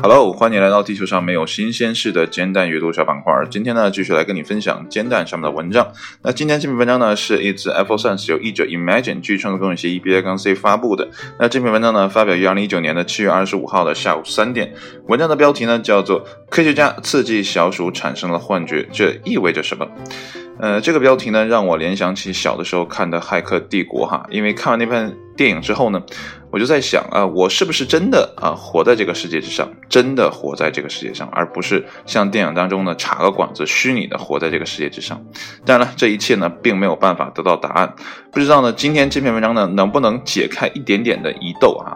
Hello，欢迎来到地球上没有新鲜事的煎蛋阅读小板块。今天呢，继续来跟你分享煎蛋上面的文章。那今天这篇文章呢，是 It's Apple Science 由译者 Imagine 据创作公众协议 B I 杠 C 发布的。那这篇文章呢，发表于二零一九年的七月二十五号的下午三点。文章的标题呢，叫做《科学家刺激小鼠产生了幻觉》，这意味着什么？呃，这个标题呢，让我联想起小的时候看的《骇客帝国》哈，因为看完那篇电影之后呢。我就在想啊，我是不是真的啊活在这个世界之上，真的活在这个世界上，而不是像电影当中呢插个管子，虚拟的活在这个世界之上。当然了，这一切呢并没有办法得到答案。不知道呢，今天这篇文章呢能不能解开一点点的疑窦啊？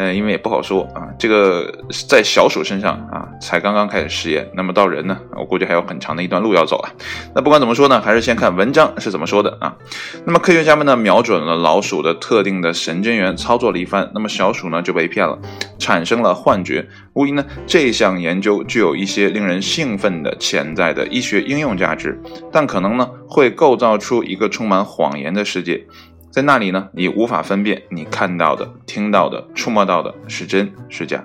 呃，因为也不好说啊。这个在小鼠身上啊才刚刚开始实验，那么到人呢，我估计还有很长的一段路要走啊。那不管怎么说呢，还是先看文章是怎么说的啊。那么科学家们呢瞄准了老鼠的特定的神经元，操作了一番，那么小鼠呢就被骗了，产生了幻觉。无疑呢，这项研究具有一些令人兴奋的潜在的医学应用价值，但可能呢会构造出一个充满谎言的世界。在那里呢，你无法分辨你看到的、听到的、触摸到的是真是假。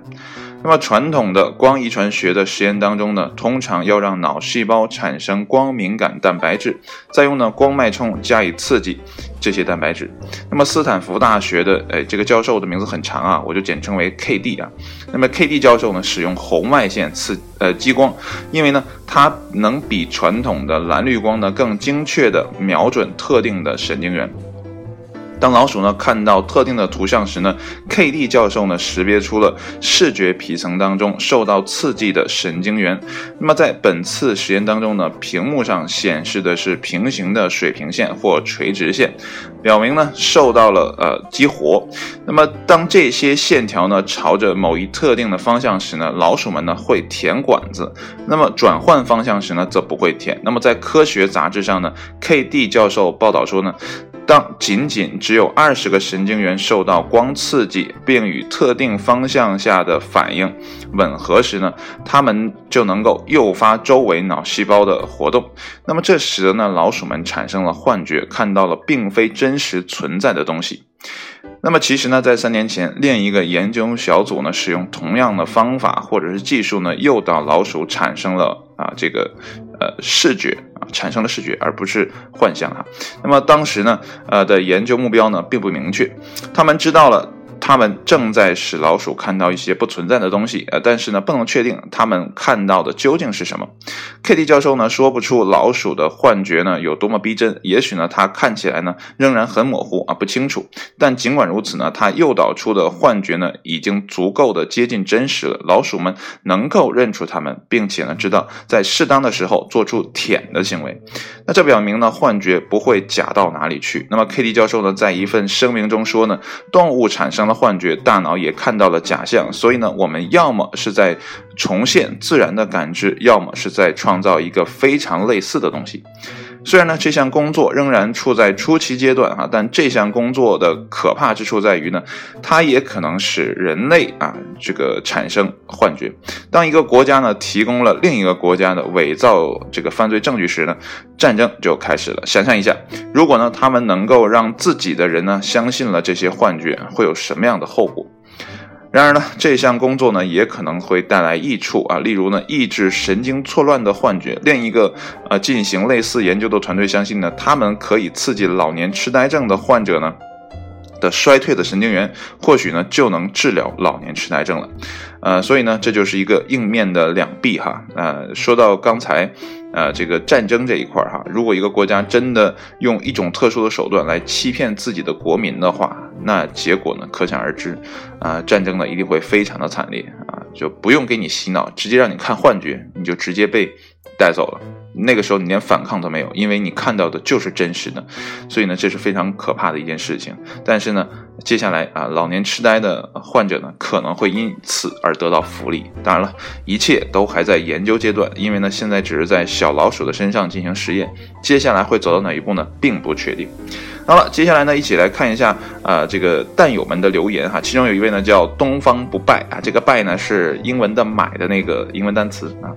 那么传统的光遗传学的实验当中呢，通常要让脑细胞产生光敏感蛋白质，再用呢光脉冲加以刺激这些蛋白质。那么斯坦福大学的哎这个教授的名字很长啊，我就简称为 K.D. 啊。那么 K.D. 教授呢，使用红外线刺呃激光，因为呢它能比传统的蓝绿光呢更精确的瞄准特定的神经元。当老鼠呢看到特定的图像时呢，K.D. 教授呢识别出了视觉皮层当中受到刺激的神经元。那么在本次实验当中呢，屏幕上显示的是平行的水平线或垂直线，表明呢受到了呃激活。那么当这些线条呢朝着某一特定的方向时呢，老鼠们呢会舔管子；那么转换方向时呢则不会舔。那么在科学杂志上呢，K.D. 教授报道说呢。当仅仅只有二十个神经元受到光刺激，并与特定方向下的反应吻合时呢，它们就能够诱发周围脑细胞的活动。那么这使得呢老鼠们产生了幻觉，看到了并非真实存在的东西。那么其实呢，在三年前，另一个研究小组呢，使用同样的方法或者是技术呢，诱导老鼠产生了啊这个呃视觉啊，产生了视觉，而不是幻象哈。那么当时呢，呃的研究目标呢，并不明确，他们知道了。他们正在使老鼠看到一些不存在的东西，呃，但是呢，不能确定他们看到的究竟是什么。K.D. 教授呢，说不出老鼠的幻觉呢有多么逼真，也许呢，它看起来呢仍然很模糊啊，不清楚。但尽管如此呢，它诱导出的幻觉呢已经足够的接近真实了，老鼠们能够认出它们，并且呢知道在适当的时候做出舔的行为。那这表明呢，幻觉不会假到哪里去。那么 K.D. 教授呢，在一份声明中说呢，动物产生了。幻觉，大脑也看到了假象，所以呢，我们要么是在重现自然的感知，要么是在创造一个非常类似的东西。虽然呢，这项工作仍然处在初期阶段哈，但这项工作的可怕之处在于呢，它也可能使人类啊这个产生幻觉。当一个国家呢提供了另一个国家的伪造这个犯罪证据时呢，战争就开始了。想象一下，如果呢他们能够让自己的人呢相信了这些幻觉，会有什么样的后果？然而呢，这项工作呢也可能会带来益处啊，例如呢，抑制神经错乱的幻觉。另一个呃进行类似研究的团队相信呢，他们可以刺激老年痴呆症的患者呢的衰退的神经元，或许呢就能治疗老年痴呆症了。呃，所以呢，这就是一个硬面的两臂哈。呃，说到刚才。呃，这个战争这一块哈，如果一个国家真的用一种特殊的手段来欺骗自己的国民的话，那结果呢可想而知，啊，战争呢一定会非常的惨烈啊，就不用给你洗脑，直接让你看幻觉，你就直接被带走了。那个时候你连反抗都没有，因为你看到的就是真实的，所以呢，这是非常可怕的一件事情。但是呢，接下来啊，老年痴呆的患者呢可能会因此而得到福利。当然了，一切都还在研究阶段，因为呢，现在只是在小老鼠的身上进行实验，接下来会走到哪一步呢，并不确定。好了，接下来呢，一起来看一下啊，这个弹友们的留言哈。其中有一位呢叫东方不败啊，这个败呢是英文的买的那个英文单词啊。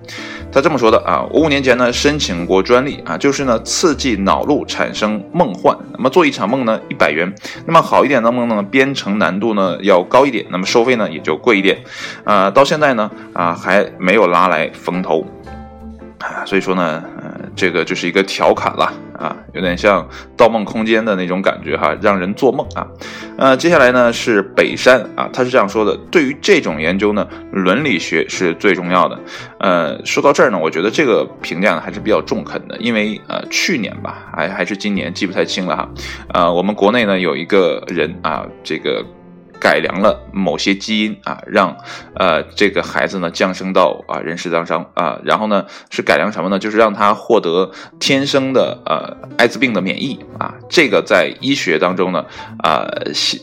他这么说的啊，我五年前呢申请过专利啊，就是呢刺激脑路产生梦幻。那么做一场梦呢一百元，那么好一点的梦呢编程难度呢要高一点，那么收费呢也就贵一点。啊，到现在呢啊还没有拉来风投啊，所以说呢。呃这个就是一个调侃了啊，有点像《盗梦空间》的那种感觉哈，让人做梦啊。呃，接下来呢是北山啊，他是这样说的：对于这种研究呢，伦理学是最重要的。呃，说到这儿呢，我觉得这个评价呢还是比较中肯的，因为呃去年吧，还还是今年，记不太清了哈。呃，我们国内呢有一个人啊，这个。改良了某些基因啊，让呃这个孩子呢降生到啊人世当中啊，然后呢是改良什么呢？就是让他获得天生的呃艾滋病的免疫啊。这个在医学当中呢啊，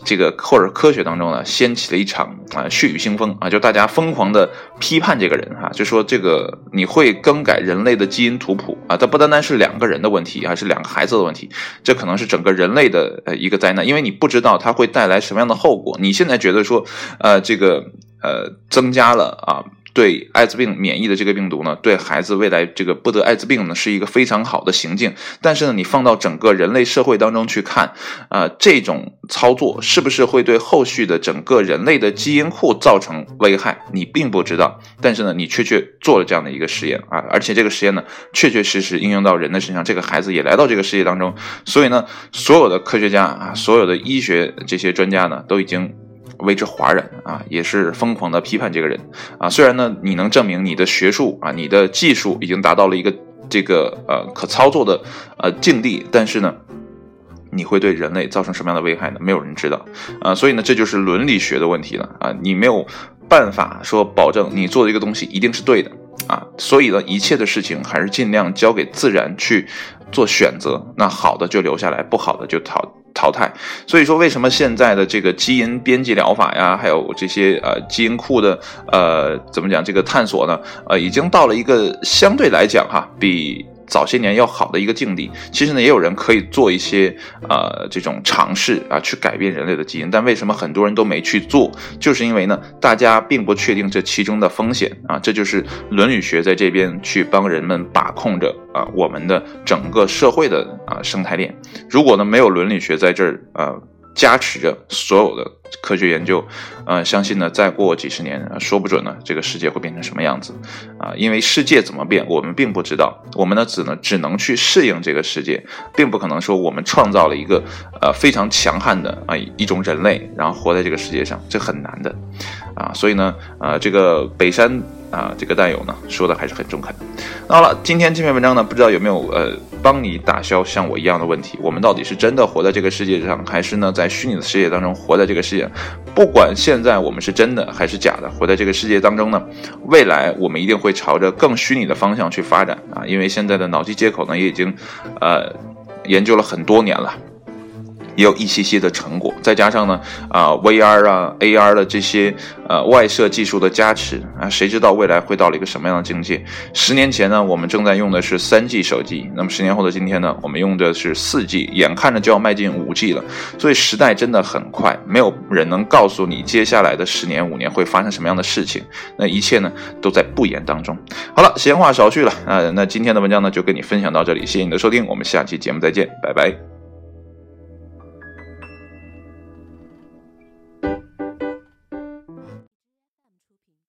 这个或者科学当中呢掀起了一场啊血雨腥风啊，就大家疯狂的批判这个人哈，就说这个你会更改人类的基因图谱啊，它不单单是两个人的问题，还是两个孩子的问题，这可能是整个人类的呃一个灾难，因为你不知道它会带来什么样的后果。你现在觉得说，呃，这个呃，增加了啊，对艾滋病免疫的这个病毒呢，对孩子未来这个不得艾滋病呢，是一个非常好的行径。但是呢，你放到整个人类社会当中去看，啊，这种操作是不是会对后续的整个人类的基因库造成危害？你并不知道。但是呢，你确确做了这样的一个实验啊，而且这个实验呢，确确实实应用到人的身上，这个孩子也来到这个世界当中。所以呢，所有的科学家啊，所有的医学这些专家呢，都已经。为之哗然啊，也是疯狂的批判这个人啊。虽然呢，你能证明你的学术啊，你的技术已经达到了一个这个呃可操作的呃境地，但是呢，你会对人类造成什么样的危害呢？没有人知道啊。所以呢，这就是伦理学的问题了啊。你没有办法说保证你做的一个东西一定是对的啊。所以呢，一切的事情还是尽量交给自然去做选择。那好的就留下来，不好的就淘。淘汰，所以说为什么现在的这个基因编辑疗法呀，还有这些呃基因库的呃怎么讲这个探索呢？呃，已经到了一个相对来讲哈比。早些年要好的一个境地，其实呢，也有人可以做一些呃这种尝试啊，去改变人类的基因。但为什么很多人都没去做？就是因为呢，大家并不确定这其中的风险啊。这就是伦理学在这边去帮人们把控着啊我们的整个社会的啊生态链。如果呢没有伦理学在这儿啊。加持着所有的科学研究，呃，相信呢，再过几十年，说不准呢，这个世界会变成什么样子，啊，因为世界怎么变，我们并不知道，我们呢，只能只能去适应这个世界，并不可能说我们创造了一个呃非常强悍的啊一种人类，然后活在这个世界上，这很难的，啊，所以呢，呃，这个北山。啊，这个弹友呢说的还是很中肯。那好了，今天这篇文章呢，不知道有没有呃帮你打消像我一样的问题？我们到底是真的活在这个世界上，还是呢在虚拟的世界当中活在这个世界？不管现在我们是真的还是假的，活在这个世界当中呢，未来我们一定会朝着更虚拟的方向去发展啊！因为现在的脑机接口呢也已经呃研究了很多年了。也有一些些的成果，再加上呢，啊，VR 啊，AR 的这些呃外设技术的加持啊，谁知道未来会到了一个什么样的境界？十年前呢，我们正在用的是三 G 手机，那么十年后的今天呢，我们用的是四 G，眼看着就要迈进五 G 了，所以时代真的很快，没有人能告诉你接下来的十年五年会发生什么样的事情，那一切呢都在不言当中。好了，闲话少叙了啊，那今天的文章呢就跟你分享到这里，谢谢你的收听，我们下期节目再见，拜拜。